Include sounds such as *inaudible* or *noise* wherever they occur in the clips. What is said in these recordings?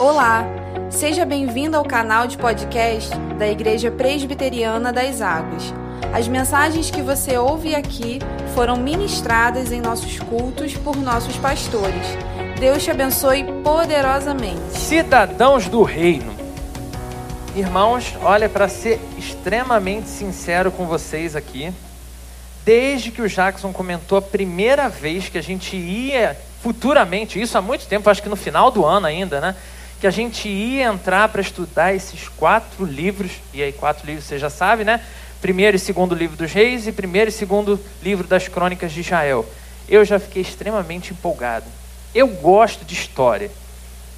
Olá, seja bem-vindo ao canal de podcast da Igreja Presbiteriana das Águas. As mensagens que você ouve aqui foram ministradas em nossos cultos por nossos pastores. Deus te abençoe poderosamente. Cidadãos do Reino. Irmãos, olha, para ser extremamente sincero com vocês aqui, desde que o Jackson comentou a primeira vez que a gente ia futuramente, isso há muito tempo, acho que no final do ano ainda, né? Que a gente ia entrar para estudar esses quatro livros, e aí quatro livros você já sabe, né? Primeiro e segundo livro dos reis e primeiro e segundo livro das crônicas de Israel. Eu já fiquei extremamente empolgado. Eu gosto de história.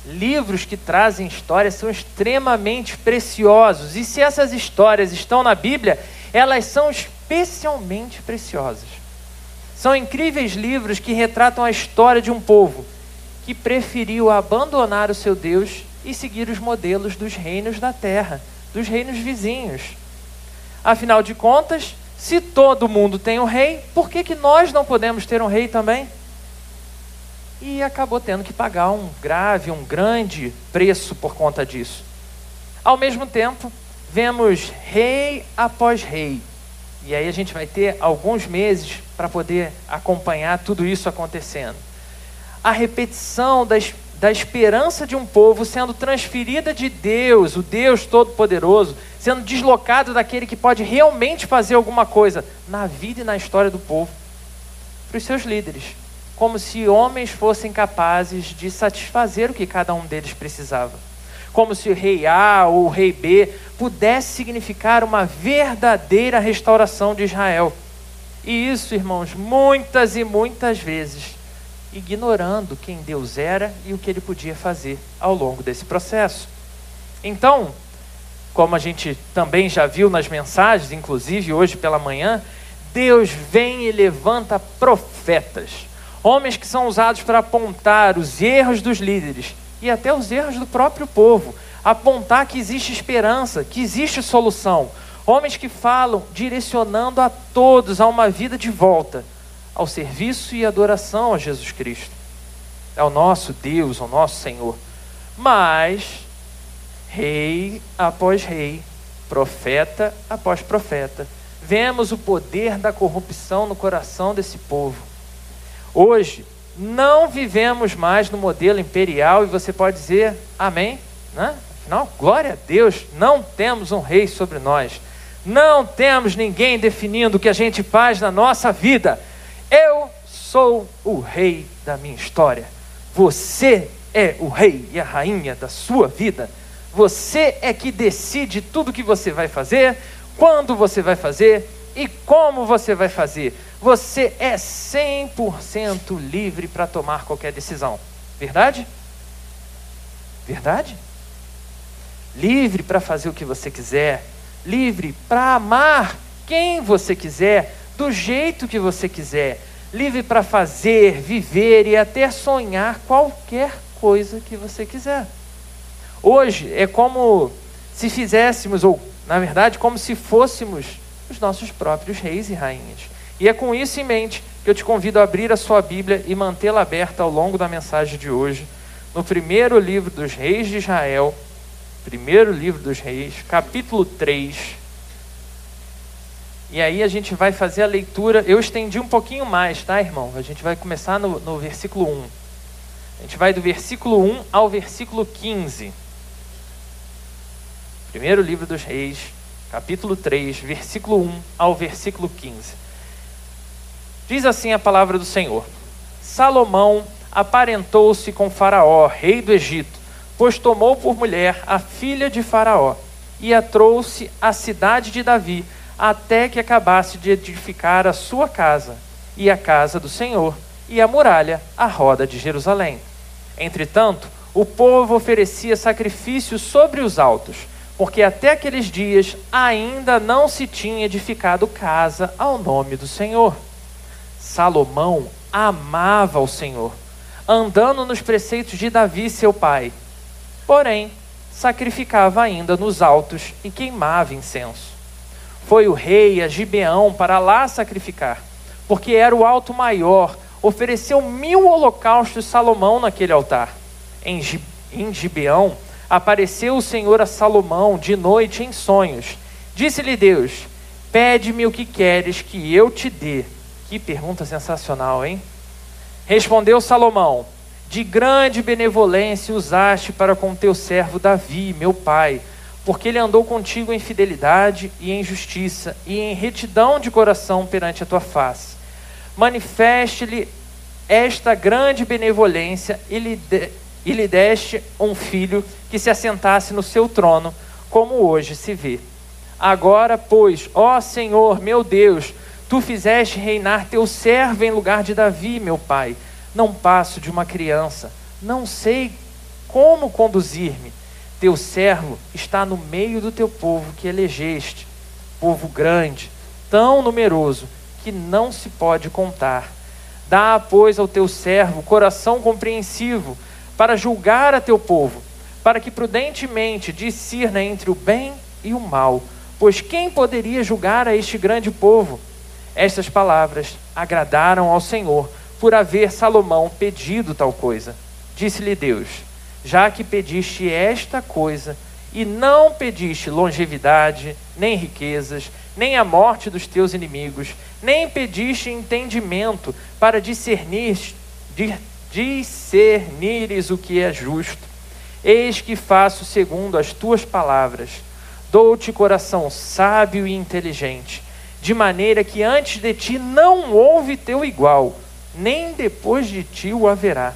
Livros que trazem história são extremamente preciosos. E se essas histórias estão na Bíblia, elas são especialmente preciosas. São incríveis livros que retratam a história de um povo que preferiu abandonar o seu Deus e seguir os modelos dos reinos da terra, dos reinos vizinhos. Afinal de contas, se todo mundo tem um rei, por que, que nós não podemos ter um rei também? E acabou tendo que pagar um grave, um grande preço por conta disso. Ao mesmo tempo, vemos rei após rei e aí a gente vai ter alguns meses para poder acompanhar tudo isso acontecendo. A repetição das, da esperança de um povo sendo transferida de Deus, o Deus Todo-Poderoso, sendo deslocado daquele que pode realmente fazer alguma coisa na vida e na história do povo, para os seus líderes, como se homens fossem capazes de satisfazer o que cada um deles precisava como se o rei A ou o rei B pudesse significar uma verdadeira restauração de Israel. E isso, irmãos, muitas e muitas vezes ignorando quem Deus era e o que ele podia fazer ao longo desse processo. Então, como a gente também já viu nas mensagens, inclusive hoje pela manhã, Deus vem e levanta profetas, homens que são usados para apontar os erros dos líderes e até os erros do próprio povo, apontar que existe esperança, que existe solução. Homens que falam direcionando a todos a uma vida de volta, ao serviço e adoração a Jesus Cristo, ao nosso Deus, ao nosso Senhor. Mas, rei após rei, profeta após profeta, vemos o poder da corrupção no coração desse povo. Hoje, não vivemos mais no modelo imperial e você pode dizer amém, né? Afinal, glória a Deus, não temos um rei sobre nós. Não temos ninguém definindo o que a gente faz na nossa vida. Eu sou o rei da minha história. Você é o rei e a rainha da sua vida. Você é que decide tudo o que você vai fazer, quando você vai fazer e como você vai fazer você é 100% livre para tomar qualquer decisão. Verdade? Verdade? Livre para fazer o que você quiser, livre para amar quem você quiser, do jeito que você quiser, livre para fazer, viver e até sonhar qualquer coisa que você quiser. Hoje é como se fizéssemos, ou na verdade, como se fôssemos os nossos próprios reis e rainhas. E é com isso em mente que eu te convido a abrir a sua Bíblia e mantê-la aberta ao longo da mensagem de hoje, no primeiro livro dos Reis de Israel, primeiro livro dos Reis, capítulo 3. E aí a gente vai fazer a leitura. Eu estendi um pouquinho mais, tá, irmão? A gente vai começar no, no versículo 1. A gente vai do versículo 1 ao versículo 15. Primeiro livro dos Reis, capítulo 3, versículo 1 ao versículo 15. Diz assim a palavra do Senhor: Salomão aparentou-se com Faraó, rei do Egito, pois tomou por mulher a filha de Faraó e a trouxe à cidade de Davi, até que acabasse de edificar a sua casa e a casa do Senhor e a muralha à roda de Jerusalém. Entretanto, o povo oferecia sacrifícios sobre os altos, porque até aqueles dias ainda não se tinha edificado casa ao nome do Senhor. Salomão amava o Senhor, andando nos preceitos de Davi, seu pai. Porém, sacrificava ainda nos altos e queimava incenso. Foi o rei a Gibeão para lá sacrificar, porque era o alto maior. Ofereceu mil holocaustos Salomão naquele altar. Em, em Gibeão, apareceu o Senhor a Salomão de noite em sonhos. Disse-lhe Deus: Pede-me o que queres que eu te dê. Que pergunta sensacional, hein? Respondeu Salomão: De grande benevolência usaste para com teu servo Davi, meu pai, porque ele andou contigo em fidelidade e em justiça e em retidão de coração perante a tua face. Manifeste-lhe esta grande benevolência e lhe, de, e lhe deste um filho que se assentasse no seu trono, como hoje se vê. Agora, pois, ó Senhor, meu Deus, tu fizeste reinar teu servo em lugar de Davi, meu pai. Não passo de uma criança, não sei como conduzir-me. Teu servo está no meio do teu povo que elegeste, povo grande, tão numeroso que não se pode contar Dá, pois, ao teu servo coração compreensivo para julgar a teu povo, para que prudentemente discirna entre o bem e o mal. Pois quem poderia julgar a este grande povo? Estas palavras agradaram ao Senhor, por haver Salomão pedido tal coisa. Disse-lhe Deus: Já que pediste esta coisa, e não pediste longevidade, nem riquezas, nem a morte dos teus inimigos, nem pediste entendimento para discernir, discernires o que é justo. Eis que faço segundo as tuas palavras. Dou-te coração sábio e inteligente, de maneira que antes de ti não houve teu igual, nem depois de ti o haverá.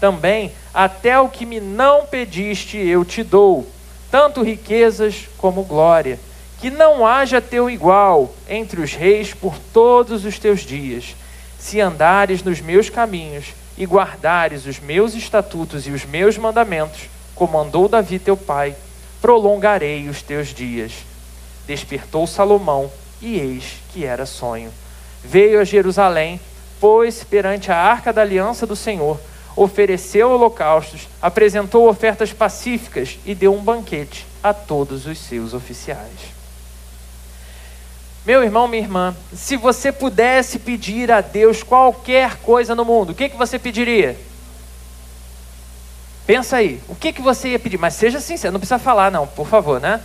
Também, até o que me não pediste, eu te dou, tanto riquezas como glória que não haja teu igual entre os reis por todos os teus dias, se andares nos meus caminhos e guardares os meus estatutos e os meus mandamentos, como mandou Davi teu pai, prolongarei os teus dias. Despertou Salomão, e eis que era sonho. Veio a Jerusalém, pôs perante a arca da aliança do Senhor, ofereceu holocaustos, apresentou ofertas pacíficas e deu um banquete a todos os seus oficiais. Meu irmão, minha irmã, se você pudesse pedir a Deus qualquer coisa no mundo, o que, que você pediria? Pensa aí, o que, que você ia pedir? Mas seja sincero, não precisa falar, não, por favor, né?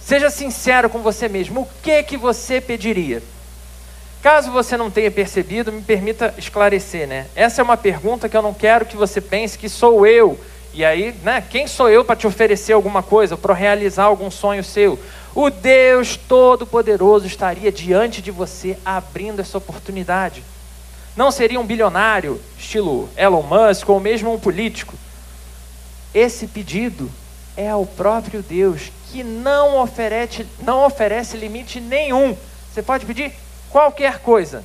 Seja sincero com você mesmo, o que, que você pediria? Caso você não tenha percebido, me permita esclarecer, né? Essa é uma pergunta que eu não quero que você pense que sou eu. E aí, né? Quem sou eu para te oferecer alguma coisa, para realizar algum sonho seu? o Deus Todo-Poderoso estaria diante de você abrindo essa oportunidade. Não seria um bilionário, estilo Elon Musk, ou mesmo um político. Esse pedido é ao próprio Deus, que não oferece, não oferece limite nenhum. Você pode pedir qualquer coisa.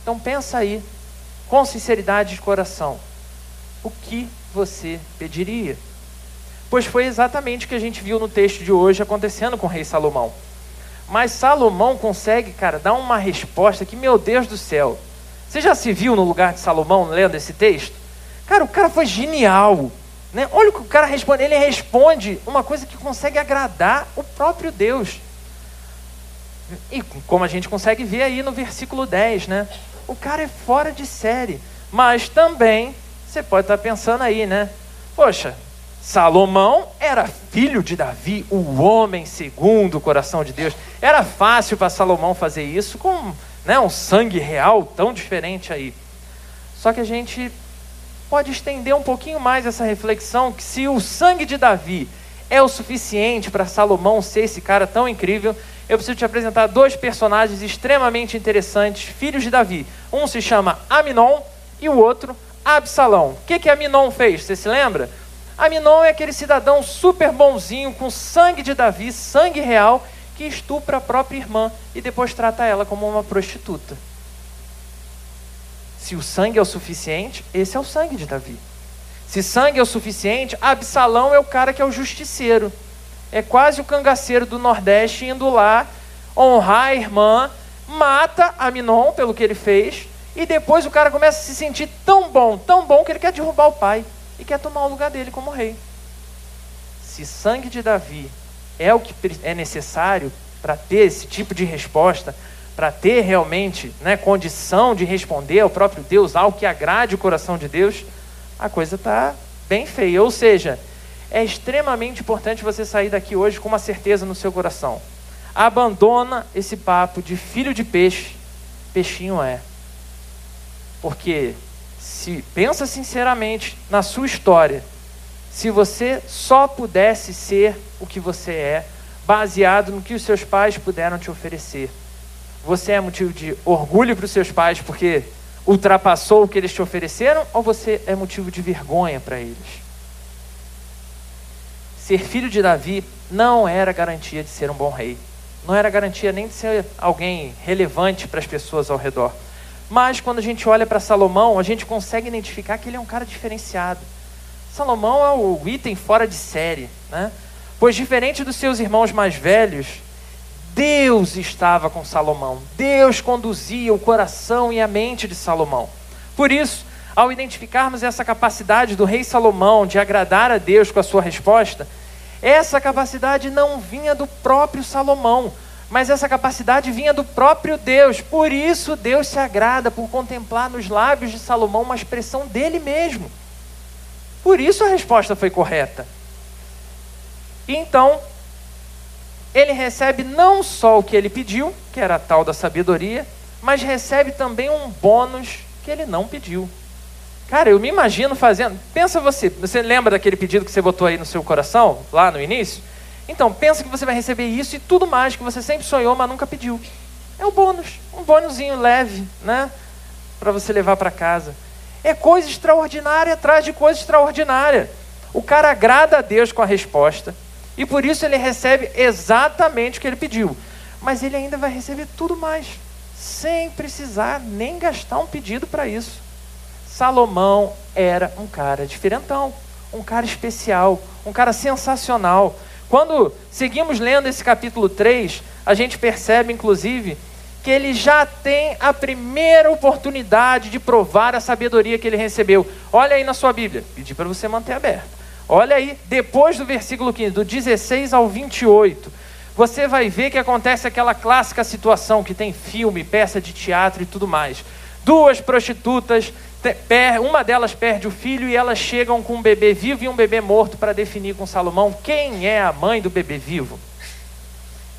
Então pensa aí, com sinceridade de coração, o que você pediria? Pois foi exatamente o que a gente viu no texto de hoje acontecendo com o rei Salomão. Mas Salomão consegue, cara, dar uma resposta que, meu Deus do céu. Você já se viu no lugar de Salomão lendo esse texto? Cara, o cara foi genial. Né? Olha o que o cara responde. Ele responde uma coisa que consegue agradar o próprio Deus. E como a gente consegue ver aí no versículo 10, né? O cara é fora de série. Mas também, você pode estar pensando aí, né? Poxa, Salomão era filho de Davi, o homem segundo o coração de Deus. Era fácil para Salomão fazer isso com né, um sangue real tão diferente aí. Só que a gente pode estender um pouquinho mais essa reflexão que se o sangue de Davi é o suficiente para Salomão ser esse cara tão incrível, eu preciso te apresentar dois personagens extremamente interessantes, filhos de Davi. Um se chama Aminon e o outro Absalão. O que que Aminon fez? Você se lembra? Aminon é aquele cidadão super bonzinho, com sangue de Davi, sangue real, que estupra a própria irmã e depois trata ela como uma prostituta. Se o sangue é o suficiente, esse é o sangue de Davi. Se sangue é o suficiente, Absalão é o cara que é o justiceiro. É quase o cangaceiro do Nordeste indo lá honrar a irmã, mata Aminon pelo que ele fez, e depois o cara começa a se sentir tão bom, tão bom, que ele quer derrubar o pai e quer tomar o lugar dele como rei. Se sangue de Davi é o que é necessário para ter esse tipo de resposta, para ter realmente né, condição de responder ao próprio Deus, algo que agrade o coração de Deus, a coisa está bem feia. Ou seja, é extremamente importante você sair daqui hoje com uma certeza no seu coração. Abandona esse papo de filho de peixe, peixinho é. Porque se pensa sinceramente na sua história, se você só pudesse ser o que você é, baseado no que os seus pais puderam te oferecer, você é motivo de orgulho para os seus pais porque ultrapassou o que eles te ofereceram, ou você é motivo de vergonha para eles? Ser filho de Davi não era garantia de ser um bom rei. Não era garantia nem de ser alguém relevante para as pessoas ao redor. Mas quando a gente olha para Salomão, a gente consegue identificar que ele é um cara diferenciado. Salomão é o item fora de série, né? Pois diferente dos seus irmãos mais velhos, Deus estava com Salomão. Deus conduzia o coração e a mente de Salomão. Por isso, ao identificarmos essa capacidade do rei Salomão de agradar a Deus com a sua resposta, essa capacidade não vinha do próprio Salomão, mas essa capacidade vinha do próprio Deus. Por isso, Deus se agrada por contemplar nos lábios de Salomão uma expressão dele mesmo. Por isso a resposta foi correta. Então, ele recebe não só o que ele pediu, que era a tal da sabedoria, mas recebe também um bônus que ele não pediu. Cara, eu me imagino fazendo. Pensa você, você lembra daquele pedido que você botou aí no seu coração, lá no início? Então, pensa que você vai receber isso e tudo mais que você sempre sonhou, mas nunca pediu. É um bônus, um bônusinho leve, né? Para você levar para casa. É coisa extraordinária atrás de coisa extraordinária. O cara agrada a Deus com a resposta e por isso ele recebe exatamente o que ele pediu. Mas ele ainda vai receber tudo mais, sem precisar nem gastar um pedido para isso. Salomão era um cara diferentão, um cara especial, um cara sensacional. Quando seguimos lendo esse capítulo 3, a gente percebe, inclusive, que ele já tem a primeira oportunidade de provar a sabedoria que ele recebeu. Olha aí na sua Bíblia, pedi para você manter aberto. Olha aí, depois do versículo 15, do 16 ao 28, você vai ver que acontece aquela clássica situação que tem filme, peça de teatro e tudo mais. Duas prostitutas uma delas perde o filho e elas chegam com um bebê vivo e um bebê morto para definir com Salomão quem é a mãe do bebê vivo.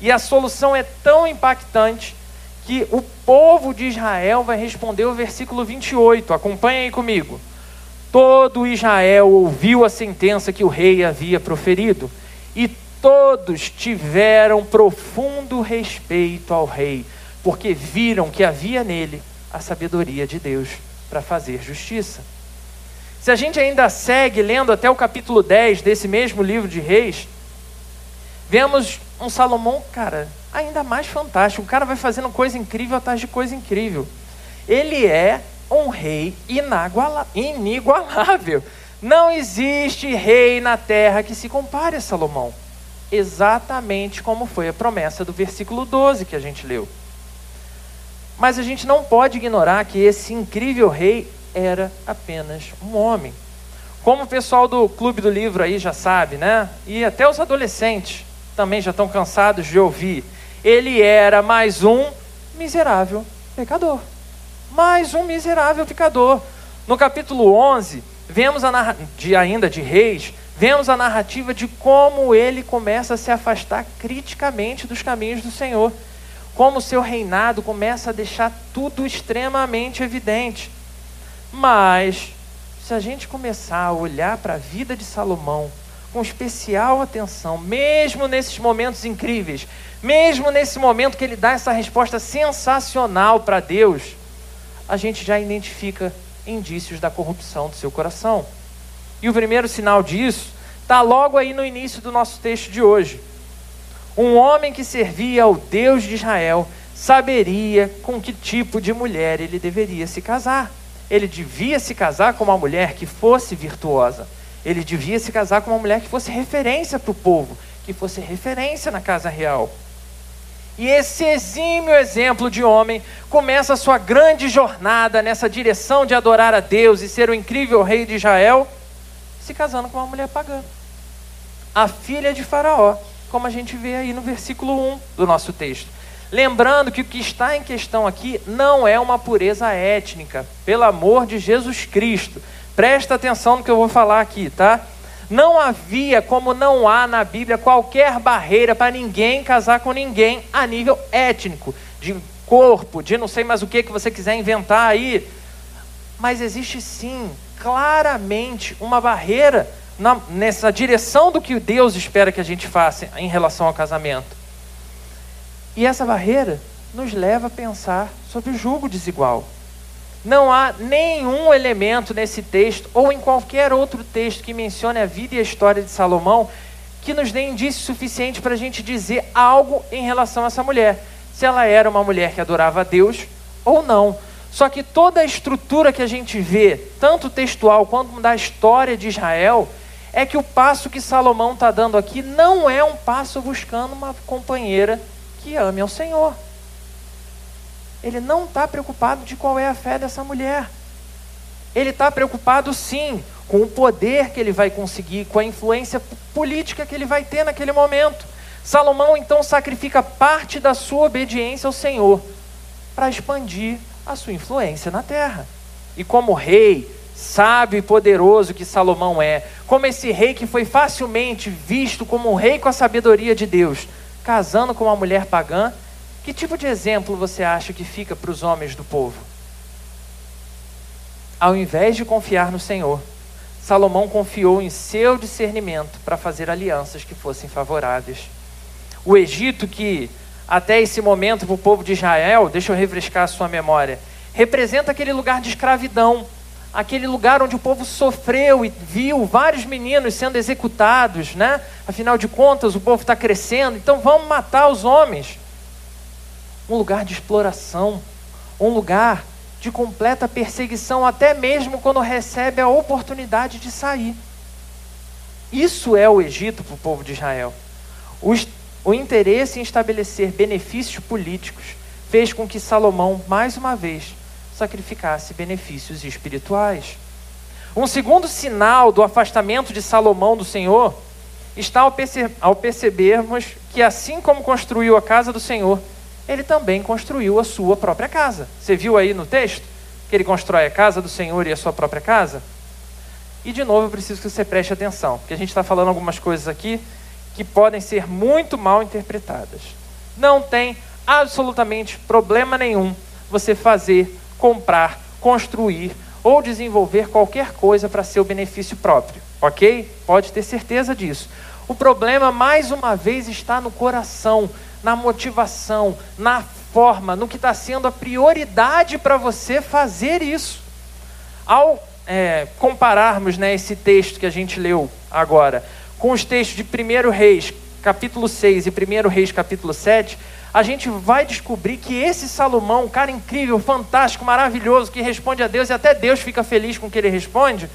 E a solução é tão impactante que o povo de Israel vai responder o versículo 28. Acompanhem aí comigo. Todo Israel ouviu a sentença que o rei havia proferido, e todos tiveram profundo respeito ao rei, porque viram que havia nele a sabedoria de Deus para fazer justiça. Se a gente ainda segue lendo até o capítulo 10 desse mesmo livro de Reis, vemos um Salomão, cara, ainda mais fantástico. O cara vai fazendo coisa incrível atrás de coisa incrível. Ele é um rei inigualável. Não existe rei na terra que se compare a Salomão. Exatamente como foi a promessa do versículo 12 que a gente leu. Mas a gente não pode ignorar que esse incrível rei era apenas um homem. Como o pessoal do Clube do Livro aí já sabe, né? E até os adolescentes também já estão cansados de ouvir. Ele era mais um miserável pecador. Mais um miserável pecador. No capítulo 11, vemos a de ainda de Reis, vemos a narrativa de como ele começa a se afastar criticamente dos caminhos do Senhor como o seu reinado começa a deixar tudo extremamente evidente. Mas, se a gente começar a olhar para a vida de Salomão com especial atenção, mesmo nesses momentos incríveis, mesmo nesse momento que ele dá essa resposta sensacional para Deus, a gente já identifica indícios da corrupção do seu coração. E o primeiro sinal disso está logo aí no início do nosso texto de hoje. Um homem que servia ao Deus de Israel saberia com que tipo de mulher ele deveria se casar. Ele devia se casar com uma mulher que fosse virtuosa. Ele devia se casar com uma mulher que fosse referência para o povo, que fosse referência na casa real. E esse exímio exemplo de homem começa a sua grande jornada nessa direção de adorar a Deus e ser o incrível rei de Israel, se casando com uma mulher pagã. A filha de Faraó, como a gente vê aí no versículo 1 do nosso texto. Lembrando que o que está em questão aqui não é uma pureza étnica, pelo amor de Jesus Cristo. Presta atenção no que eu vou falar aqui, tá? Não havia, como não há na Bíblia, qualquer barreira para ninguém casar com ninguém a nível étnico, de corpo, de não sei mais o que que você quiser inventar aí. Mas existe sim, claramente, uma barreira na, nessa direção do que Deus espera que a gente faça em relação ao casamento. E essa barreira nos leva a pensar sobre o julgo desigual. Não há nenhum elemento nesse texto ou em qualquer outro texto que mencione a vida e a história de Salomão que nos dê indício suficiente para a gente dizer algo em relação a essa mulher. Se ela era uma mulher que adorava a Deus ou não. Só que toda a estrutura que a gente vê, tanto textual quanto da história de Israel, é que o passo que Salomão está dando aqui não é um passo buscando uma companheira que ame ao Senhor. Ele não está preocupado de qual é a fé dessa mulher. Ele está preocupado, sim, com o poder que ele vai conseguir, com a influência política que ele vai ter naquele momento. Salomão então sacrifica parte da sua obediência ao Senhor para expandir a sua influência na terra. E como rei, sábio e poderoso que Salomão é, como esse rei que foi facilmente visto como um rei com a sabedoria de Deus, casando com uma mulher pagã, que tipo de exemplo você acha que fica para os homens do povo? Ao invés de confiar no Senhor, Salomão confiou em seu discernimento para fazer alianças que fossem favoráveis. O Egito, que até esse momento para o povo de Israel, deixa eu refrescar a sua memória, representa aquele lugar de escravidão, aquele lugar onde o povo sofreu e viu vários meninos sendo executados, né? Afinal de contas, o povo está crescendo, então vamos matar os homens um lugar de exploração, um lugar de completa perseguição, até mesmo quando recebe a oportunidade de sair. Isso é o Egito para o povo de Israel. O, o interesse em estabelecer benefícios políticos fez com que Salomão, mais uma vez, sacrificasse benefícios espirituais. Um segundo sinal do afastamento de Salomão do Senhor está ao, perce ao percebermos que, assim como construiu a casa do Senhor, ele também construiu a sua própria casa. Você viu aí no texto que ele constrói a casa do Senhor e a sua própria casa? E de novo eu preciso que você preste atenção, porque a gente está falando algumas coisas aqui que podem ser muito mal interpretadas. Não tem absolutamente problema nenhum você fazer, comprar, construir ou desenvolver qualquer coisa para seu benefício próprio, ok? Pode ter certeza disso. O problema, mais uma vez, está no coração na motivação, na forma, no que está sendo a prioridade para você fazer isso. Ao é, compararmos né, esse texto que a gente leu agora com os textos de 1 Reis, capítulo 6 e 1 Reis, capítulo 7, a gente vai descobrir que esse Salomão, um cara incrível, fantástico, maravilhoso, que responde a Deus e até Deus fica feliz com o que ele responde,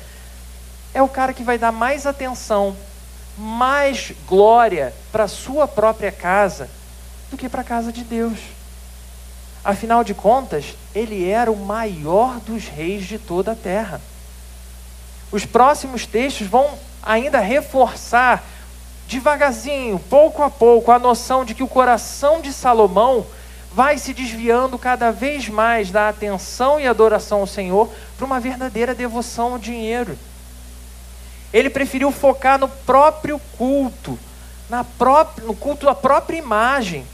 é o cara que vai dar mais atenção, mais glória para a sua própria casa do que para a casa de Deus. Afinal de contas, ele era o maior dos reis de toda a terra. Os próximos textos vão ainda reforçar devagarzinho, pouco a pouco, a noção de que o coração de Salomão vai se desviando cada vez mais da atenção e adoração ao Senhor para uma verdadeira devoção ao dinheiro. Ele preferiu focar no próprio culto, na própria, no culto à própria imagem,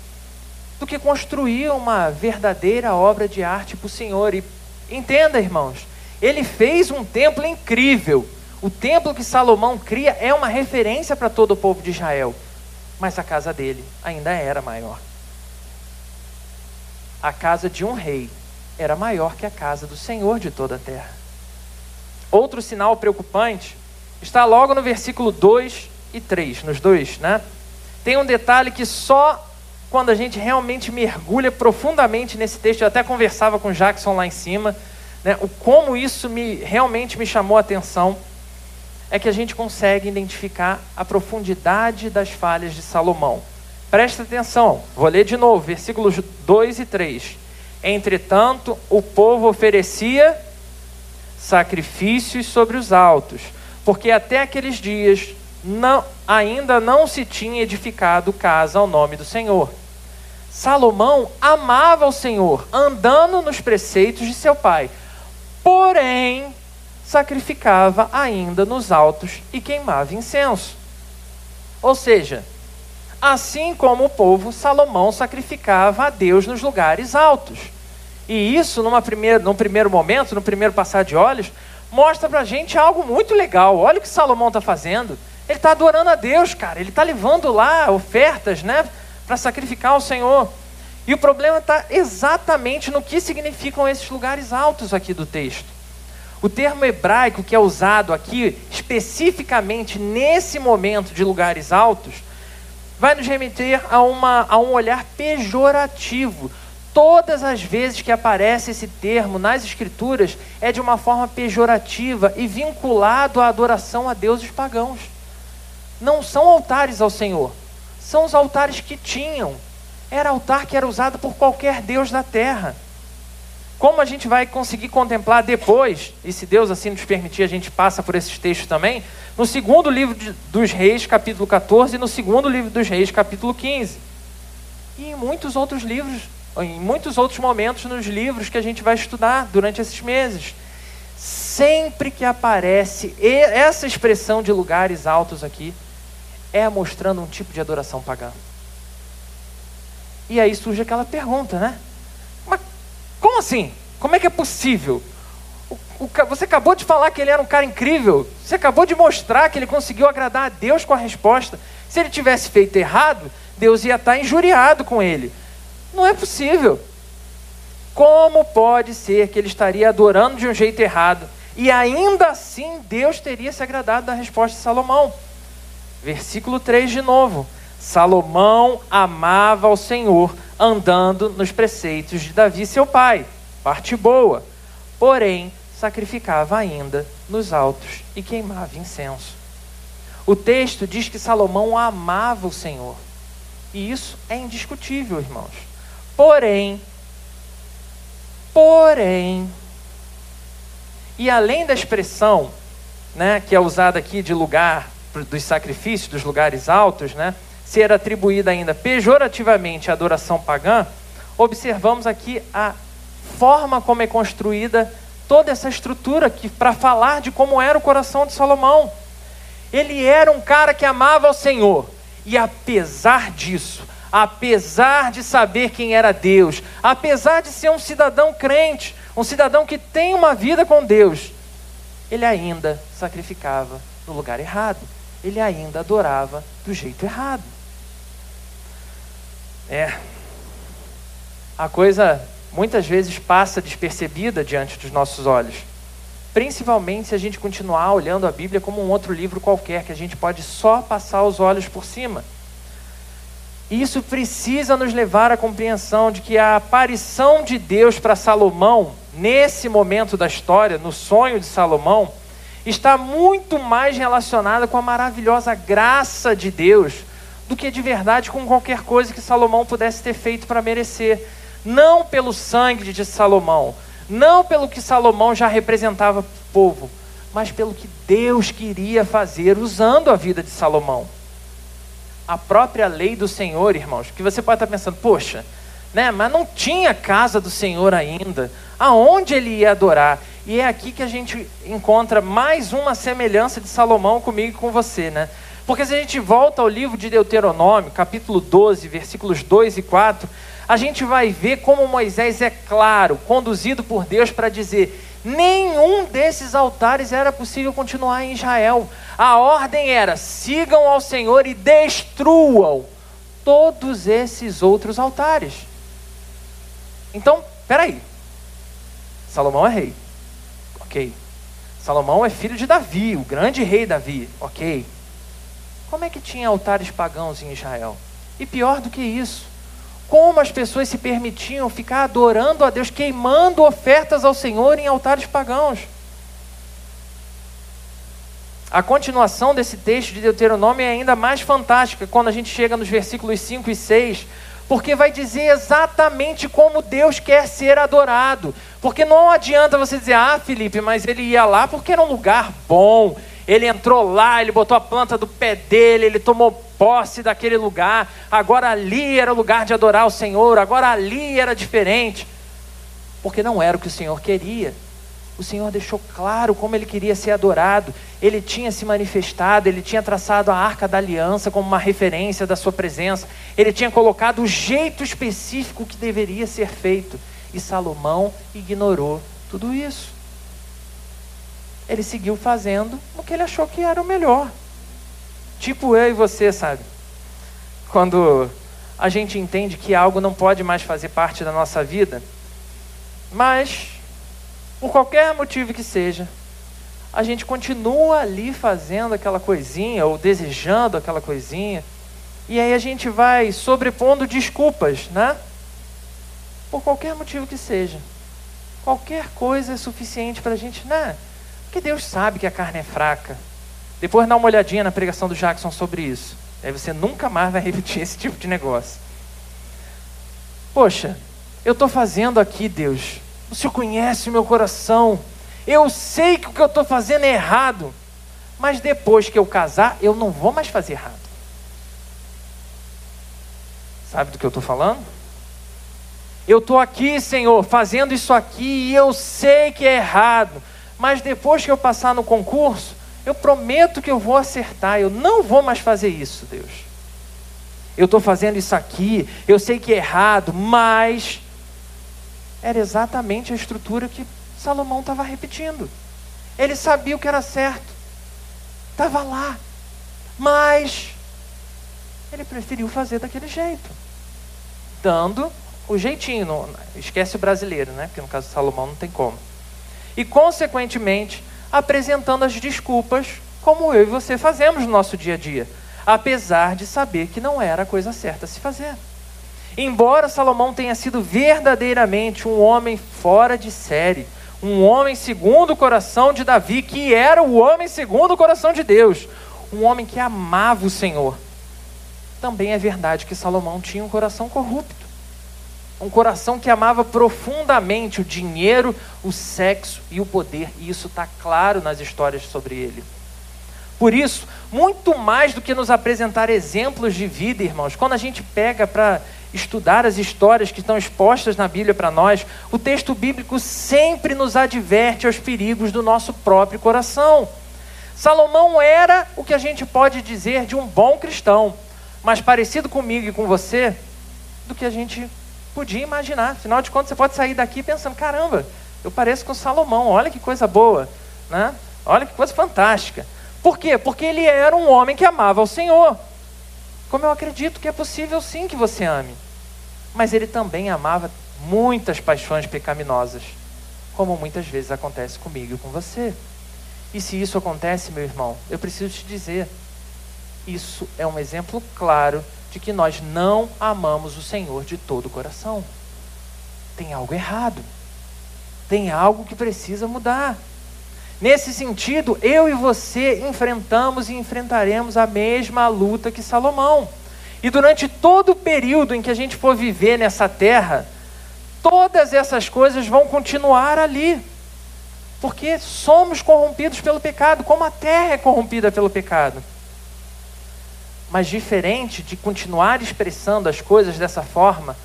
do que construir uma verdadeira obra de arte para o Senhor. E entenda, irmãos, ele fez um templo incrível. O templo que Salomão cria é uma referência para todo o povo de Israel. Mas a casa dele ainda era maior. A casa de um rei era maior que a casa do Senhor de toda a terra. Outro sinal preocupante está logo no versículo 2 e 3, nos dois, né? Tem um detalhe que só quando a gente realmente mergulha profundamente nesse texto, eu até conversava com Jackson lá em cima, né, o como isso me realmente me chamou a atenção, é que a gente consegue identificar a profundidade das falhas de Salomão. Presta atenção, vou ler de novo, versículos 2 e 3. Entretanto, o povo oferecia sacrifícios sobre os altos, porque até aqueles dias não, ainda não se tinha edificado casa ao nome do Senhor. Salomão amava o Senhor, andando nos preceitos de seu pai. Porém, sacrificava ainda nos altos e queimava incenso. Ou seja, assim como o povo, Salomão sacrificava a Deus nos lugares altos. E isso, numa primeira, num primeiro momento, no primeiro passar de olhos, mostra para a gente algo muito legal. Olha o que Salomão está fazendo. Ele está adorando a Deus, cara. Ele está levando lá ofertas, né, para sacrificar ao Senhor. E o problema está exatamente no que significam esses lugares altos aqui do texto. O termo hebraico que é usado aqui, especificamente nesse momento de lugares altos, vai nos remeter a, uma, a um olhar pejorativo. Todas as vezes que aparece esse termo nas Escrituras, é de uma forma pejorativa e vinculado à adoração a deuses pagãos. Não são altares ao Senhor, são os altares que tinham era altar que era usado por qualquer Deus da terra. Como a gente vai conseguir contemplar depois, e se Deus assim nos permitir, a gente passa por esses textos também, no segundo livro de, dos Reis, capítulo 14, e no segundo livro dos Reis, capítulo 15. E em muitos outros livros, em muitos outros momentos nos livros que a gente vai estudar durante esses meses. Sempre que aparece essa expressão de lugares altos aqui, é mostrando um tipo de adoração pagã. E aí surge aquela pergunta, né? Assim? Como é que é possível? O, o, você acabou de falar que ele era um cara incrível. Você acabou de mostrar que ele conseguiu agradar a Deus com a resposta. Se ele tivesse feito errado, Deus ia estar injuriado com ele. Não é possível. Como pode ser que ele estaria adorando de um jeito errado e ainda assim Deus teria se agradado da resposta de Salomão? Versículo 3 de novo. Salomão amava ao Senhor, andando nos preceitos de Davi, seu pai. Parte boa. Porém, sacrificava ainda nos altos e queimava incenso. O texto diz que Salomão amava o Senhor. E isso é indiscutível, irmãos. Porém, porém, e além da expressão, né, que é usada aqui de lugar dos sacrifícios, dos lugares altos, né, ser atribuída ainda pejorativamente à adoração pagã, observamos aqui a forma como é construída toda essa estrutura que para falar de como era o coração de Salomão. Ele era um cara que amava o Senhor, e apesar disso, apesar de saber quem era Deus, apesar de ser um cidadão crente, um cidadão que tem uma vida com Deus, ele ainda sacrificava no lugar errado, ele ainda adorava do jeito errado. É. A coisa muitas vezes passa despercebida diante dos nossos olhos. Principalmente se a gente continuar olhando a Bíblia como um outro livro qualquer, que a gente pode só passar os olhos por cima. Isso precisa nos levar à compreensão de que a aparição de Deus para Salomão, nesse momento da história, no sonho de Salomão, está muito mais relacionada com a maravilhosa graça de Deus do que de verdade com qualquer coisa que Salomão pudesse ter feito para merecer. Não pelo sangue de Salomão, não pelo que Salomão já representava para o povo, mas pelo que Deus queria fazer usando a vida de Salomão. A própria lei do Senhor, irmãos, que você pode estar pensando, poxa, né, mas não tinha casa do Senhor ainda, aonde ele ia adorar? E é aqui que a gente encontra mais uma semelhança de Salomão comigo e com você, né? Porque se a gente volta ao livro de Deuteronômio, capítulo 12, versículos 2 e 4, a gente vai ver como Moisés é claro, conduzido por Deus para dizer: nenhum desses altares era possível continuar em Israel. A ordem era: sigam ao Senhor e destruam todos esses outros altares. Então, peraí. Salomão é rei. Ok. Salomão é filho de Davi, o grande rei Davi. Ok. Como é que tinha altares pagãos em Israel? E pior do que isso, como as pessoas se permitiam ficar adorando a Deus, queimando ofertas ao Senhor em altares pagãos? A continuação desse texto de Deuteronômio é ainda mais fantástica quando a gente chega nos versículos 5 e 6, porque vai dizer exatamente como Deus quer ser adorado. Porque não adianta você dizer, ah, Felipe, mas ele ia lá porque era um lugar bom, ele entrou lá, ele botou a planta do pé dele, ele tomou posse daquele lugar. Agora ali era o lugar de adorar o Senhor, agora ali era diferente. Porque não era o que o Senhor queria. o Senhor deixou claro como ele queria ser adorado. Ele tinha se manifestado, ele tinha traçado a arca da aliança como uma referência da sua presença. Ele tinha colocado o jeito específico que deveria ser feito. E Salomão ignorou tudo isso. Ele seguiu fazendo o que ele achou que era o melhor. Tipo eu e você, sabe? Quando a gente entende que algo não pode mais fazer parte da nossa vida, mas por qualquer motivo que seja, a gente continua ali fazendo aquela coisinha ou desejando aquela coisinha, e aí a gente vai sobrepondo desculpas, né? Por qualquer motivo que seja. Qualquer coisa é suficiente para a gente, né? Porque Deus sabe que a carne é fraca. Depois dá uma olhadinha na pregação do Jackson sobre isso. Aí você nunca mais vai *laughs* repetir esse tipo de negócio. Poxa, eu estou fazendo aqui, Deus, o Senhor conhece o meu coração. Eu sei que o que eu estou fazendo é errado. Mas depois que eu casar, eu não vou mais fazer errado. Sabe do que eu estou falando? Eu estou aqui, Senhor, fazendo isso aqui e eu sei que é errado. Mas depois que eu passar no concurso, eu prometo que eu vou acertar. Eu não vou mais fazer isso, Deus. Eu estou fazendo isso aqui, eu sei que é errado, mas era exatamente a estrutura que Salomão estava repetindo. Ele sabia o que era certo, estava lá, mas ele preferiu fazer daquele jeito, dando o jeitinho. Não, esquece o brasileiro, né? Porque no caso de Salomão não tem como. E, consequentemente, apresentando as desculpas, como eu e você fazemos no nosso dia a dia, apesar de saber que não era a coisa certa a se fazer. Embora Salomão tenha sido verdadeiramente um homem fora de série, um homem segundo o coração de Davi, que era o homem segundo o coração de Deus, um homem que amava o Senhor, também é verdade que Salomão tinha um coração corrupto, um coração que amava profundamente o dinheiro, o sexo e o poder, e isso está claro nas histórias sobre ele. Por isso, muito mais do que nos apresentar exemplos de vida, irmãos, quando a gente pega para estudar as histórias que estão expostas na Bíblia para nós, o texto bíblico sempre nos adverte aos perigos do nosso próprio coração. Salomão era o que a gente pode dizer de um bom cristão, mais parecido comigo e com você do que a gente podia imaginar. Afinal de contas, você pode sair daqui pensando: caramba, eu pareço com Salomão, olha que coisa boa, né? olha que coisa fantástica. Por quê? Porque ele era um homem que amava o Senhor. Como eu acredito que é possível sim que você ame. Mas ele também amava muitas paixões pecaminosas, como muitas vezes acontece comigo e com você. E se isso acontece, meu irmão, eu preciso te dizer: isso é um exemplo claro de que nós não amamos o Senhor de todo o coração. Tem algo errado. Tem algo que precisa mudar. Nesse sentido, eu e você enfrentamos e enfrentaremos a mesma luta que Salomão. E durante todo o período em que a gente for viver nessa terra, todas essas coisas vão continuar ali. Porque somos corrompidos pelo pecado, como a terra é corrompida pelo pecado. Mas diferente de continuar expressando as coisas dessa forma,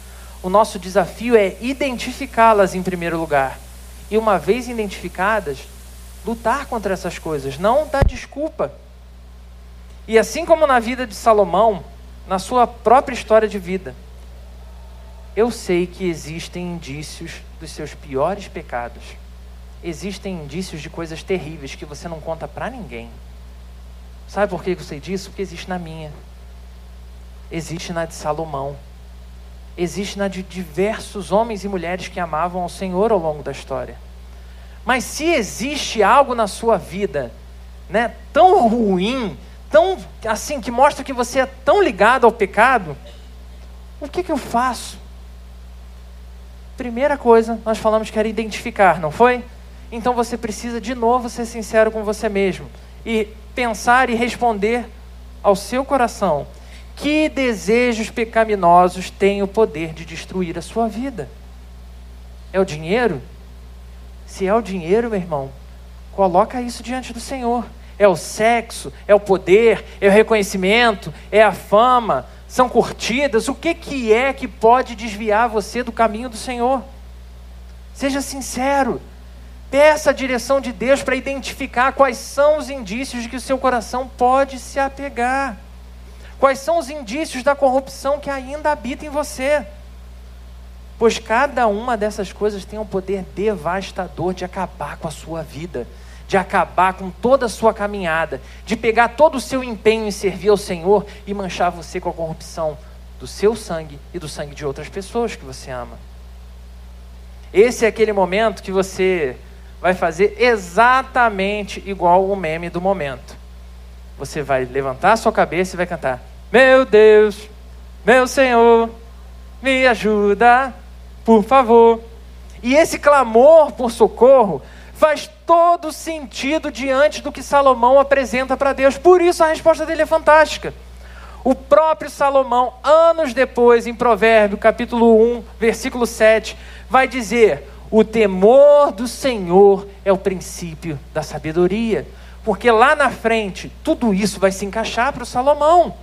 o nosso desafio é identificá-las em primeiro lugar. E uma vez identificadas, lutar contra essas coisas, não dar desculpa. E assim como na vida de Salomão, na sua própria história de vida, eu sei que existem indícios dos seus piores pecados. Existem indícios de coisas terríveis que você não conta para ninguém. Sabe por que eu sei disso? Porque existe na minha. Existe na de Salomão. Existe na de diversos homens e mulheres que amavam ao Senhor ao longo da história. Mas se existe algo na sua vida, né, tão ruim, tão assim que mostra que você é tão ligado ao pecado, o que que eu faço? Primeira coisa, nós falamos que era identificar, não foi? Então você precisa de novo ser sincero com você mesmo e pensar e responder ao seu coração: que desejos pecaminosos têm o poder de destruir a sua vida? É o dinheiro? Se é o dinheiro, meu irmão, coloca isso diante do Senhor. É o sexo, é o poder, é o reconhecimento, é a fama, são curtidas. O que, que é que pode desviar você do caminho do Senhor? Seja sincero. Peça a direção de Deus para identificar quais são os indícios de que o seu coração pode se apegar. Quais são os indícios da corrupção que ainda habita em você? Pois cada uma dessas coisas tem um poder devastador de acabar com a sua vida, de acabar com toda a sua caminhada, de pegar todo o seu empenho em servir ao Senhor e manchar você com a corrupção do seu sangue e do sangue de outras pessoas que você ama. Esse é aquele momento que você vai fazer exatamente igual o meme do momento. Você vai levantar a sua cabeça e vai cantar: Meu Deus, meu Senhor, me ajuda, por favor. E esse clamor por socorro faz todo sentido diante do que Salomão apresenta para Deus. Por isso a resposta dele é fantástica. O próprio Salomão, anos depois, em Provérbio, capítulo 1, versículo 7, vai dizer: o temor do Senhor é o princípio da sabedoria. Porque lá na frente, tudo isso vai se encaixar para o Salomão.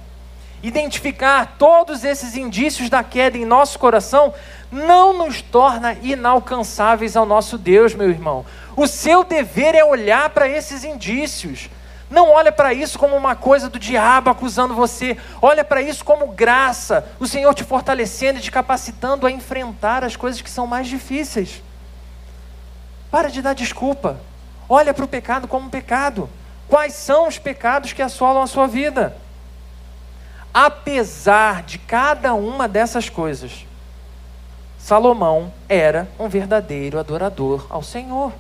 Identificar todos esses indícios da queda em nosso coração não nos torna inalcançáveis ao nosso Deus, meu irmão. O seu dever é olhar para esses indícios. Não olha para isso como uma coisa do diabo acusando você. Olha para isso como graça, o Senhor te fortalecendo e te capacitando a enfrentar as coisas que são mais difíceis. Para de dar desculpa. Olha para o pecado como um pecado. Quais são os pecados que assolam a sua vida? Apesar de cada uma dessas coisas, Salomão era um verdadeiro adorador ao Senhor.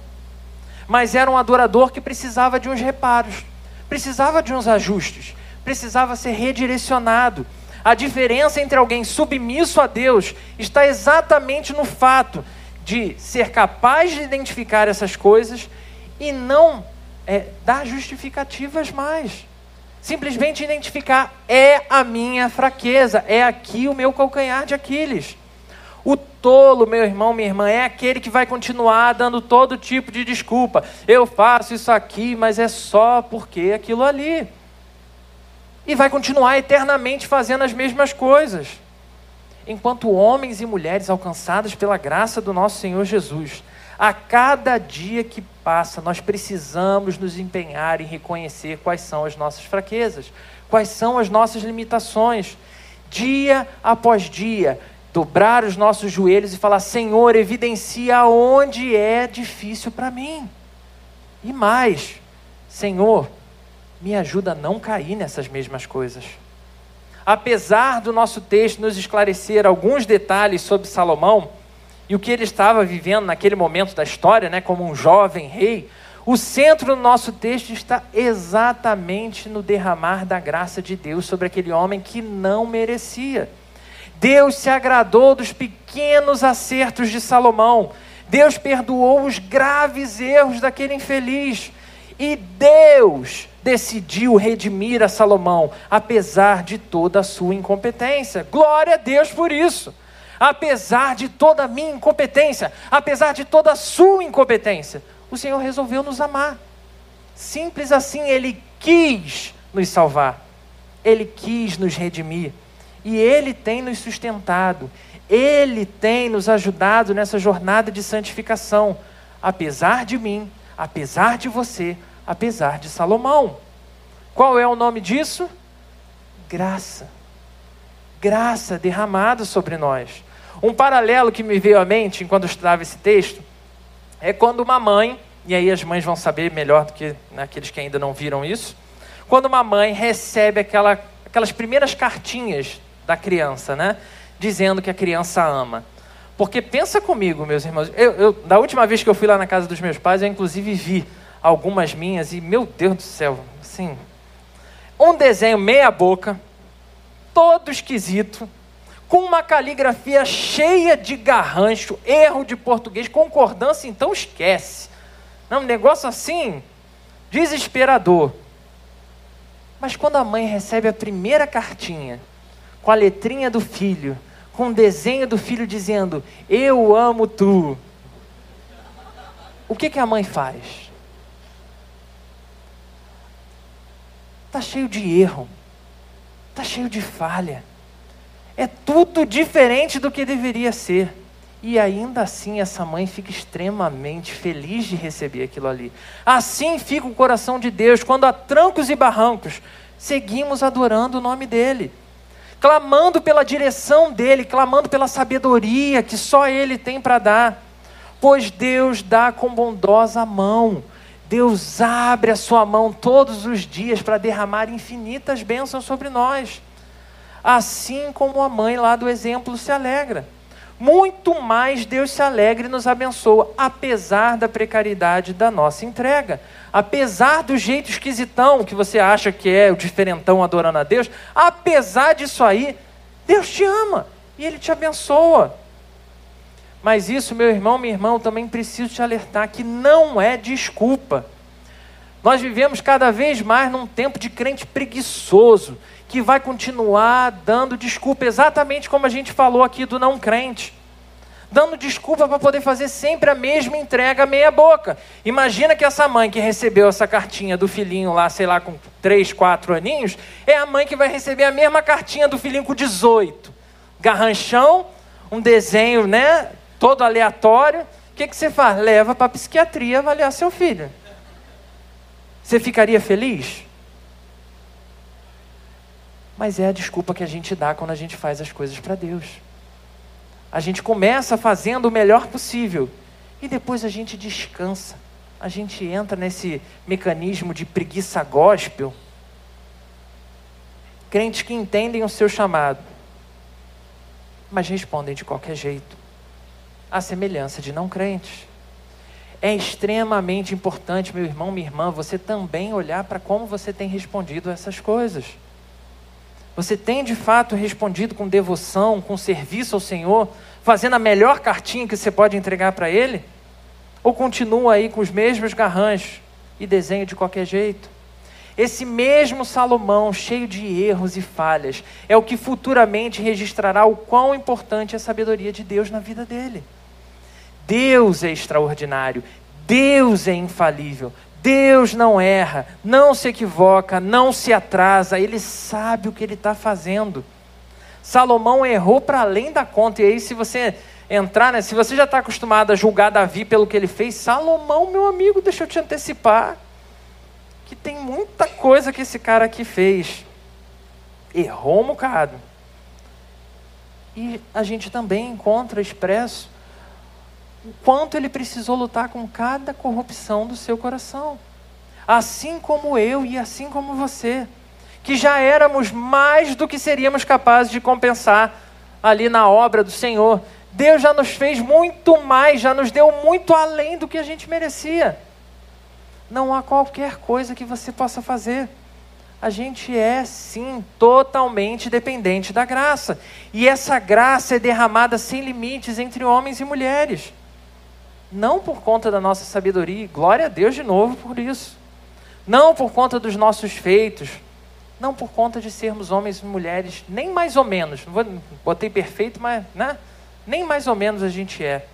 Mas era um adorador que precisava de uns reparos, precisava de uns ajustes, precisava ser redirecionado. A diferença entre alguém submisso a Deus está exatamente no fato de ser capaz de identificar essas coisas e não é, dar justificativas mais. Simplesmente identificar é a minha fraqueza, é aqui o meu calcanhar de Aquiles. O tolo, meu irmão, minha irmã, é aquele que vai continuar dando todo tipo de desculpa. Eu faço isso aqui, mas é só porque aquilo ali. E vai continuar eternamente fazendo as mesmas coisas enquanto homens e mulheres alcançados pela graça do nosso Senhor Jesus. A cada dia que passa, nós precisamos nos empenhar em reconhecer quais são as nossas fraquezas, quais são as nossas limitações. Dia após dia, dobrar os nossos joelhos e falar: Senhor, evidencia onde é difícil para mim. E mais, Senhor, me ajuda a não cair nessas mesmas coisas apesar do nosso texto nos esclarecer alguns detalhes sobre Salomão e o que ele estava vivendo naquele momento da história, né, como um jovem rei, o centro do nosso texto está exatamente no derramar da graça de Deus sobre aquele homem que não merecia. Deus se agradou dos pequenos acertos de Salomão. Deus perdoou os graves erros daquele infeliz. E Deus decidiu redimir a Salomão, apesar de toda a sua incompetência. Glória a Deus por isso. Apesar de toda a minha incompetência, apesar de toda a sua incompetência, o Senhor resolveu nos amar. Simples assim, Ele quis nos salvar, Ele quis nos redimir, e Ele tem nos sustentado, Ele tem nos ajudado nessa jornada de santificação, apesar de mim, apesar de você, apesar de Salomão. Qual é o nome disso? Graça. Graça derramada sobre nós. Um paralelo que me veio à mente enquanto estudava esse texto é quando uma mãe, e aí as mães vão saber melhor do que né, aqueles que ainda não viram isso, quando uma mãe recebe aquela, aquelas primeiras cartinhas da criança, né? Dizendo que a criança ama. Porque pensa comigo, meus irmãos, eu, eu, da última vez que eu fui lá na casa dos meus pais, eu inclusive vi algumas minhas e, meu Deus do céu, assim, um desenho meia boca, todo esquisito, com uma caligrafia cheia de garrancho, erro de português, concordância, então esquece. Não, um negócio assim, desesperador. Mas quando a mãe recebe a primeira cartinha, com a letrinha do filho, com o desenho do filho dizendo: Eu amo tu. O que, que a mãe faz? Está cheio de erro, está cheio de falha. É tudo diferente do que deveria ser. E ainda assim essa mãe fica extremamente feliz de receber aquilo ali. Assim fica o coração de Deus quando a trancos e barrancos seguimos adorando o nome dele, clamando pela direção dele, clamando pela sabedoria que só ele tem para dar. Pois Deus dá com bondosa mão. Deus abre a sua mão todos os dias para derramar infinitas bênçãos sobre nós. Assim como a mãe lá do exemplo se alegra muito mais Deus se alegra e nos abençoa, apesar da precariedade da nossa entrega. Apesar do jeito esquisitão que você acha que é o diferentão adorando a Deus, apesar disso aí, Deus te ama e Ele te abençoa. Mas isso, meu irmão, minha irmã, também preciso te alertar que não é desculpa. Nós vivemos cada vez mais num tempo de crente preguiçoso, que vai continuar dando desculpa, exatamente como a gente falou aqui do não crente. Dando desculpa para poder fazer sempre a mesma entrega meia boca. Imagina que essa mãe que recebeu essa cartinha do filhinho lá, sei lá, com 3, 4 aninhos, é a mãe que vai receber a mesma cartinha do filhinho com 18. Garranchão, um desenho, né, todo aleatório. O que, que você faz? Leva para a psiquiatria avaliar seu filho. Você ficaria feliz? Mas é a desculpa que a gente dá quando a gente faz as coisas para Deus. A gente começa fazendo o melhor possível e depois a gente descansa. A gente entra nesse mecanismo de preguiça gospel. Crentes que entendem o seu chamado, mas respondem de qualquer jeito, à semelhança de não crentes. É extremamente importante, meu irmão, minha irmã, você também olhar para como você tem respondido a essas coisas. Você tem de fato respondido com devoção, com serviço ao Senhor, fazendo a melhor cartinha que você pode entregar para Ele? Ou continua aí com os mesmos garranchos e desenho de qualquer jeito? Esse mesmo Salomão, cheio de erros e falhas, é o que futuramente registrará o quão importante é a sabedoria de Deus na vida dele. Deus é extraordinário, Deus é infalível, Deus não erra, não se equivoca, não se atrasa, ele sabe o que ele está fazendo. Salomão errou para além da conta, e aí, se você entrar, né, se você já está acostumado a julgar Davi pelo que ele fez, Salomão, meu amigo, deixa eu te antecipar, que tem muita coisa que esse cara aqui fez. Errou um bocado. E a gente também encontra expresso o quanto ele precisou lutar com cada corrupção do seu coração. Assim como eu e assim como você, que já éramos mais do que seríamos capazes de compensar ali na obra do Senhor. Deus já nos fez muito mais, já nos deu muito além do que a gente merecia. Não há qualquer coisa que você possa fazer. A gente é sim totalmente dependente da graça. E essa graça é derramada sem limites entre homens e mulheres não por conta da nossa sabedoria, glória a Deus de novo por isso. Não por conta dos nossos feitos, não por conta de sermos homens e mulheres, nem mais ou menos, não vou, botei perfeito, mas né? nem mais ou menos a gente é.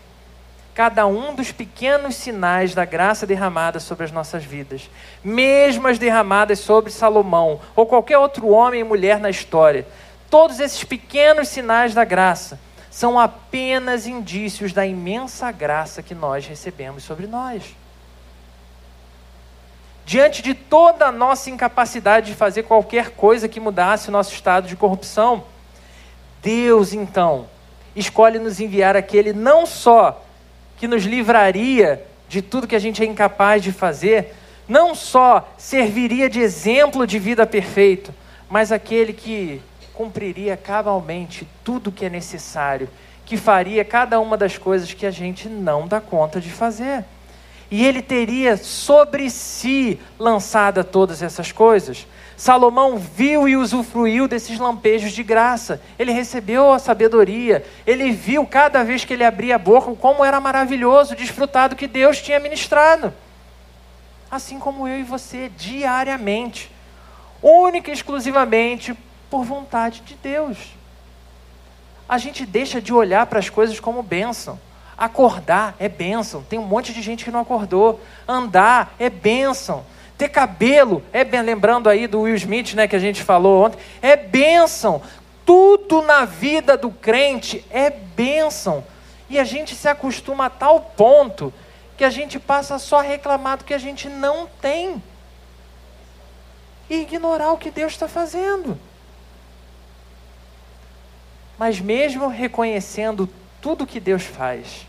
Cada um dos pequenos sinais da graça derramada sobre as nossas vidas, mesmo as derramadas sobre Salomão ou qualquer outro homem e mulher na história, todos esses pequenos sinais da graça são apenas indícios da imensa graça que nós recebemos sobre nós. Diante de toda a nossa incapacidade de fazer qualquer coisa que mudasse o nosso estado de corrupção, Deus então escolhe nos enviar aquele não só que nos livraria de tudo que a gente é incapaz de fazer, não só serviria de exemplo de vida perfeito, mas aquele que cumpriria cabalmente tudo o que é necessário, que faria cada uma das coisas que a gente não dá conta de fazer. E ele teria sobre si lançada todas essas coisas. Salomão viu e usufruiu desses lampejos de graça. Ele recebeu a sabedoria. Ele viu cada vez que ele abria a boca como era maravilhoso desfrutar do que Deus tinha ministrado. Assim como eu e você, diariamente. Única e exclusivamente por vontade de Deus. A gente deixa de olhar para as coisas como bênção. Acordar é bênção. Tem um monte de gente que não acordou. Andar é bênção. Ter cabelo é bem, lembrando aí do Will Smith, né, que a gente falou ontem, é bênção. Tudo na vida do crente é bênção. E a gente se acostuma a tal ponto que a gente passa só a reclamar do que a gente não tem e ignorar o que Deus está fazendo. Mas mesmo reconhecendo tudo que Deus faz,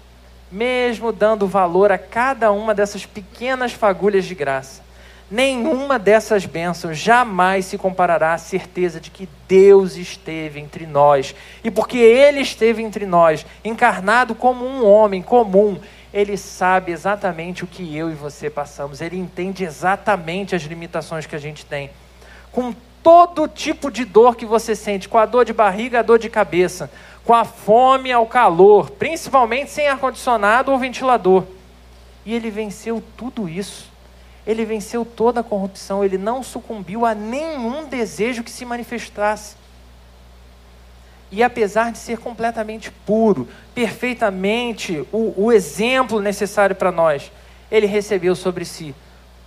mesmo dando valor a cada uma dessas pequenas fagulhas de graça, nenhuma dessas bênçãos jamais se comparará à certeza de que Deus esteve entre nós. E porque Ele esteve entre nós, encarnado como um homem comum, Ele sabe exatamente o que eu e você passamos, Ele entende exatamente as limitações que a gente tem. Com todo tipo de dor que você sente, com a dor de barriga, a dor de cabeça, com a fome ao calor, principalmente sem ar-condicionado ou ventilador. E ele venceu tudo isso. Ele venceu toda a corrupção, ele não sucumbiu a nenhum desejo que se manifestasse. E apesar de ser completamente puro, perfeitamente o, o exemplo necessário para nós, ele recebeu sobre si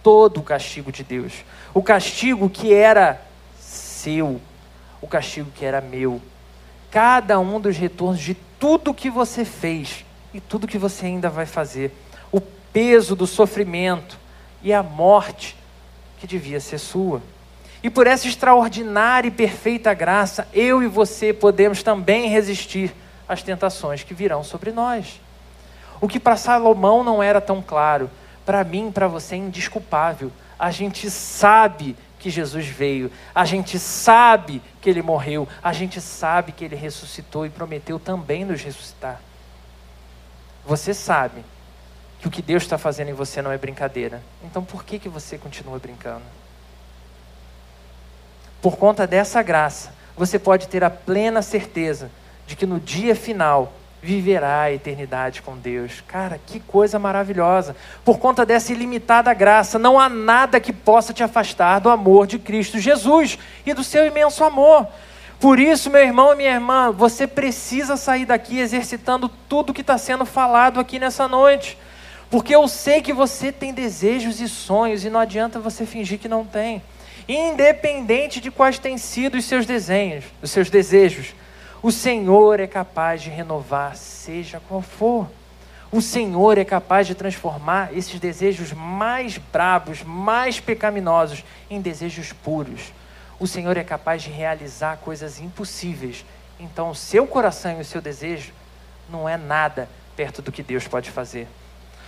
todo o castigo de Deus. O castigo que era seu, o castigo que era meu cada um dos retornos de tudo que você fez e tudo que você ainda vai fazer. O peso do sofrimento e a morte que devia ser sua. E por essa extraordinária e perfeita graça, eu e você podemos também resistir às tentações que virão sobre nós. O que para Salomão não era tão claro, para mim, para você é indisculpável. A gente sabe que Jesus veio, a gente sabe que ele morreu, a gente sabe que ele ressuscitou e prometeu também nos ressuscitar. Você sabe que o que Deus está fazendo em você não é brincadeira. Então por que, que você continua brincando? Por conta dessa graça, você pode ter a plena certeza de que no dia final viverá a eternidade com Deus. Cara, que coisa maravilhosa. Por conta dessa ilimitada graça, não há nada que possa te afastar do amor de Cristo Jesus e do seu imenso amor. Por isso, meu irmão e minha irmã, você precisa sair daqui exercitando tudo que está sendo falado aqui nessa noite. Porque eu sei que você tem desejos e sonhos e não adianta você fingir que não tem. Independente de quais têm sido os seus desenhos, os seus desejos, o Senhor é capaz de renovar, seja qual for. O Senhor é capaz de transformar esses desejos mais brabos, mais pecaminosos, em desejos puros. O Senhor é capaz de realizar coisas impossíveis. Então, o seu coração e o seu desejo não é nada perto do que Deus pode fazer.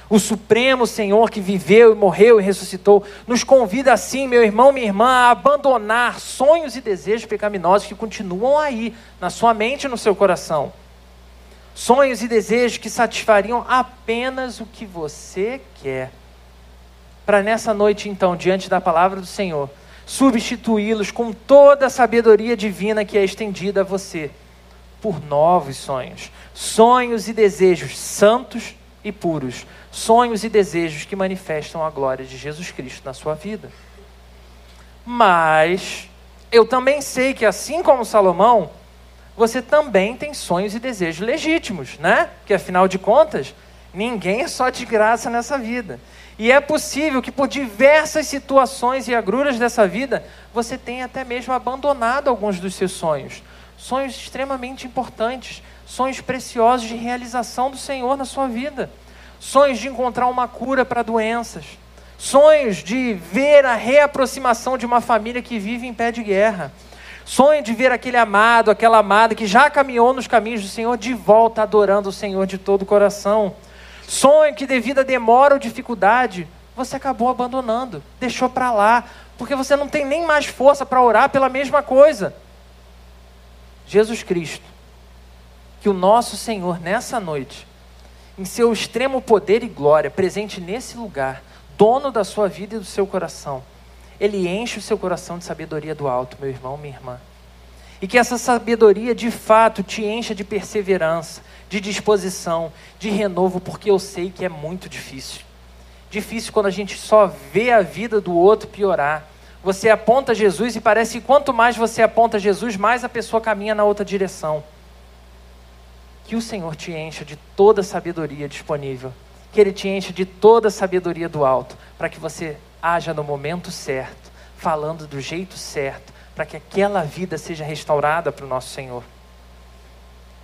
O Supremo Senhor que viveu e morreu e ressuscitou, nos convida assim, meu irmão, minha irmã, a abandonar sonhos e desejos pecaminosos que continuam aí, na sua mente e no seu coração. Sonhos e desejos que satisfariam apenas o que você quer. Para nessa noite, então, diante da palavra do Senhor, substituí-los com toda a sabedoria divina que é estendida a você, por novos sonhos. Sonhos e desejos santos e puros sonhos e desejos que manifestam a glória de Jesus Cristo na sua vida. Mas eu também sei que, assim como Salomão, você também tem sonhos e desejos legítimos, né? Que afinal de contas, ninguém é só de graça nessa vida. E é possível que por diversas situações e agruras dessa vida, você tenha até mesmo abandonado alguns dos seus sonhos. Sonhos extremamente importantes, sonhos preciosos de realização do Senhor na sua vida sonhos de encontrar uma cura para doenças, sonhos de ver a reaproximação de uma família que vive em pé de guerra, sonho de ver aquele amado, aquela amada que já caminhou nos caminhos do Senhor de volta adorando o Senhor de todo o coração, sonho que devido a demora ou dificuldade você acabou abandonando, deixou para lá, porque você não tem nem mais força para orar pela mesma coisa. Jesus Cristo, que o nosso Senhor nessa noite em seu extremo poder e glória, presente nesse lugar, dono da sua vida e do seu coração. Ele enche o seu coração de sabedoria do alto, meu irmão, minha irmã. E que essa sabedoria de fato te encha de perseverança, de disposição, de renovo, porque eu sei que é muito difícil. Difícil quando a gente só vê a vida do outro piorar. Você aponta Jesus e parece que quanto mais você aponta Jesus, mais a pessoa caminha na outra direção que o Senhor te encha de toda a sabedoria disponível, que Ele te encha de toda a sabedoria do alto, para que você haja no momento certo, falando do jeito certo, para que aquela vida seja restaurada para o nosso Senhor.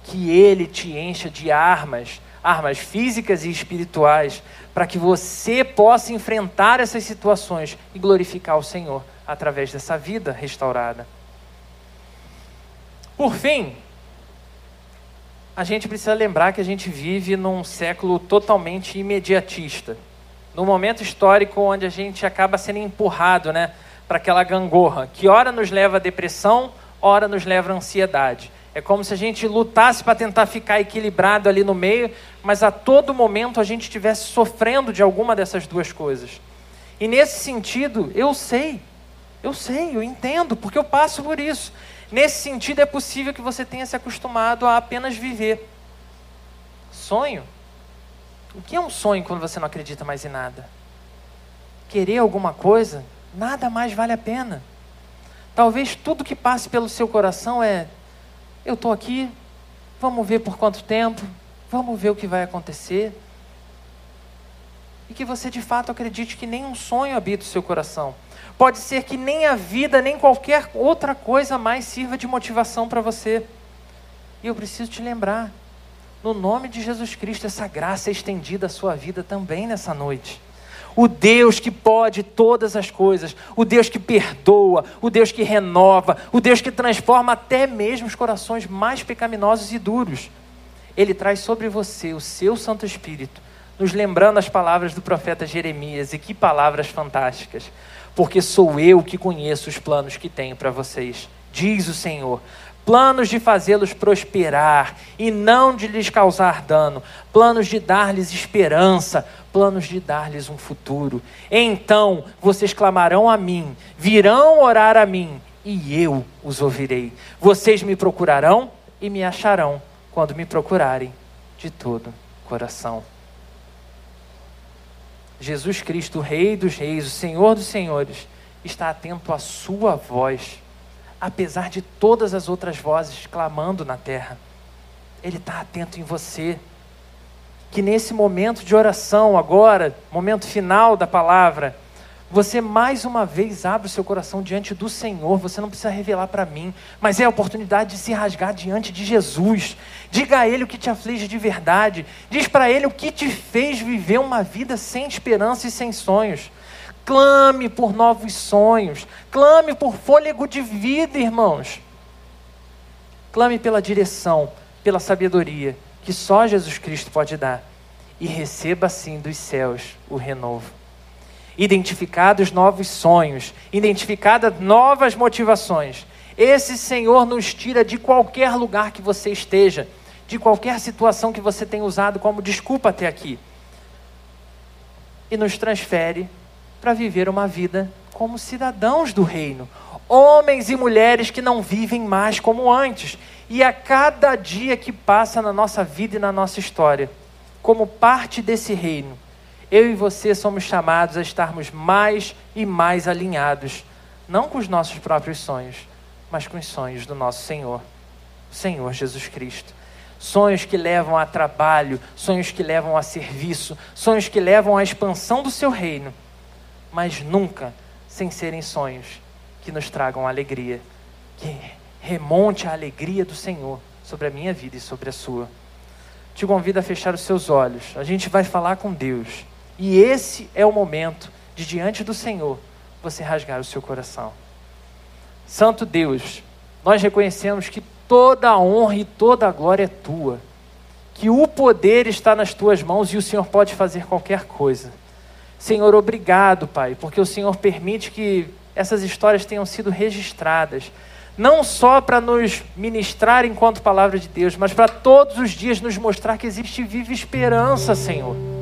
Que Ele te encha de armas armas físicas e espirituais, para que você possa enfrentar essas situações e glorificar o Senhor através dessa vida restaurada. Por fim, a gente precisa lembrar que a gente vive num século totalmente imediatista, num momento histórico onde a gente acaba sendo empurrado, né, para aquela gangorra, que ora nos leva à depressão, ora nos leva à ansiedade. É como se a gente lutasse para tentar ficar equilibrado ali no meio, mas a todo momento a gente estivesse sofrendo de alguma dessas duas coisas. E nesse sentido, eu sei, eu sei, eu entendo, porque eu passo por isso. Nesse sentido, é possível que você tenha se acostumado a apenas viver. Sonho? O que é um sonho quando você não acredita mais em nada? Querer alguma coisa? Nada mais vale a pena. Talvez tudo que passe pelo seu coração é eu estou aqui, vamos ver por quanto tempo, vamos ver o que vai acontecer. E que você de fato acredite que nenhum sonho habita o seu coração. Pode ser que nem a vida, nem qualquer outra coisa mais sirva de motivação para você. E eu preciso te lembrar, no nome de Jesus Cristo, essa graça é estendida à sua vida também nessa noite o Deus que pode todas as coisas, o Deus que perdoa, o Deus que renova, o Deus que transforma até mesmo os corações mais pecaminosos e duros. Ele traz sobre você o seu Santo Espírito, nos lembrando as palavras do profeta Jeremias, e que palavras fantásticas, porque sou eu que conheço os planos que tenho para vocês, diz o Senhor planos de fazê-los prosperar e não de lhes causar dano, planos de dar-lhes esperança, planos de dar-lhes um futuro. Então vocês clamarão a mim, virão orar a mim, e eu os ouvirei. Vocês me procurarão e me acharão quando me procurarem de todo coração. Jesus Cristo, o Rei dos Reis, o Senhor dos Senhores, está atento à sua voz apesar de todas as outras vozes clamando na terra. Ele está atento em você. Que nesse momento de oração, agora, momento final da palavra, você mais uma vez abre o seu coração diante do Senhor. Você não precisa revelar para mim, mas é a oportunidade de se rasgar diante de Jesus. Diga a Ele o que te aflige de verdade. Diz para Ele o que te fez viver uma vida sem esperança e sem sonhos. Clame por novos sonhos. Clame por fôlego de vida, irmãos. Clame pela direção, pela sabedoria que só Jesus Cristo pode dar. E receba assim dos céus o renovo. Identificados novos sonhos, identificadas novas motivações. Esse Senhor nos tira de qualquer lugar que você esteja, de qualquer situação que você tenha usado como desculpa até aqui, e nos transfere para viver uma vida como cidadãos do reino. Homens e mulheres que não vivem mais como antes. E a cada dia que passa na nossa vida e na nossa história, como parte desse reino, eu e você somos chamados a estarmos mais e mais alinhados, não com os nossos próprios sonhos, mas com os sonhos do nosso Senhor, o Senhor Jesus Cristo. Sonhos que levam a trabalho, sonhos que levam a serviço, sonhos que levam à expansão do seu reino mas nunca sem serem sonhos que nos tragam alegria, que remonte a alegria do Senhor sobre a minha vida e sobre a sua. Te convido a fechar os seus olhos. A gente vai falar com Deus. E esse é o momento de diante do Senhor você rasgar o seu coração. Santo Deus, nós reconhecemos que toda a honra e toda a glória é tua. Que o poder está nas tuas mãos e o Senhor pode fazer qualquer coisa. Senhor, obrigado, Pai, porque o Senhor permite que essas histórias tenham sido registradas, não só para nos ministrar enquanto palavra de Deus, mas para todos os dias nos mostrar que existe viva esperança, Senhor.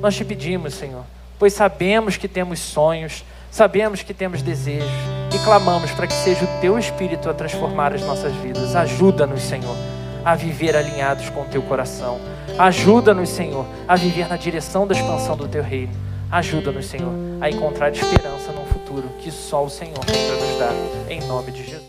Nós te pedimos, Senhor, pois sabemos que temos sonhos, sabemos que temos desejos e clamamos para que seja o teu Espírito a transformar as nossas vidas. Ajuda-nos, Senhor, a viver alinhados com o teu coração. Ajuda-nos, Senhor, a viver na direção da expansão do teu reino. Ajuda-nos, Senhor, a encontrar esperança num futuro que só o Senhor tem para nos dar. Em nome de Jesus.